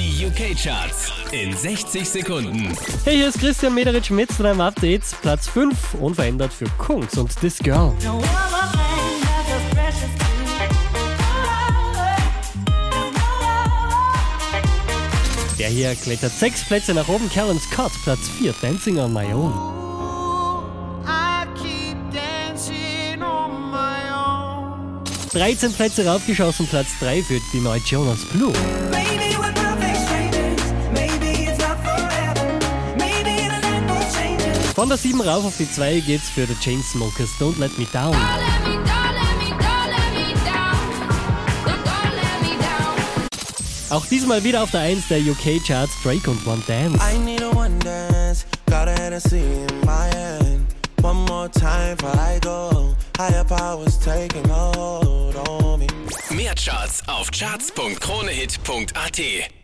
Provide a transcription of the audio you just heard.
Die UK-Charts in 60 Sekunden. Hey, hier ist Christian Mederitsch mit seinem Update. Platz 5 unverändert für Kungs und This Girl. Der hier klettert sechs Plätze nach oben. Karen Scott, Platz 4, Dancing on My Own. Own. 13 Plätze raufgeschossen, Platz 3 für die neue Jonas Blue. Von der 7 rauf auf die 2 geht's für The Chainsmokers Don't Let Me Down. Auch diesmal wieder auf der 1 der UK-Charts Drake und One Dance. I need a one dance. Got a Hennessy in my hand. One more time before I go. Higher powers taking hold on me. Mehr Charts auf charts.kronehit.at.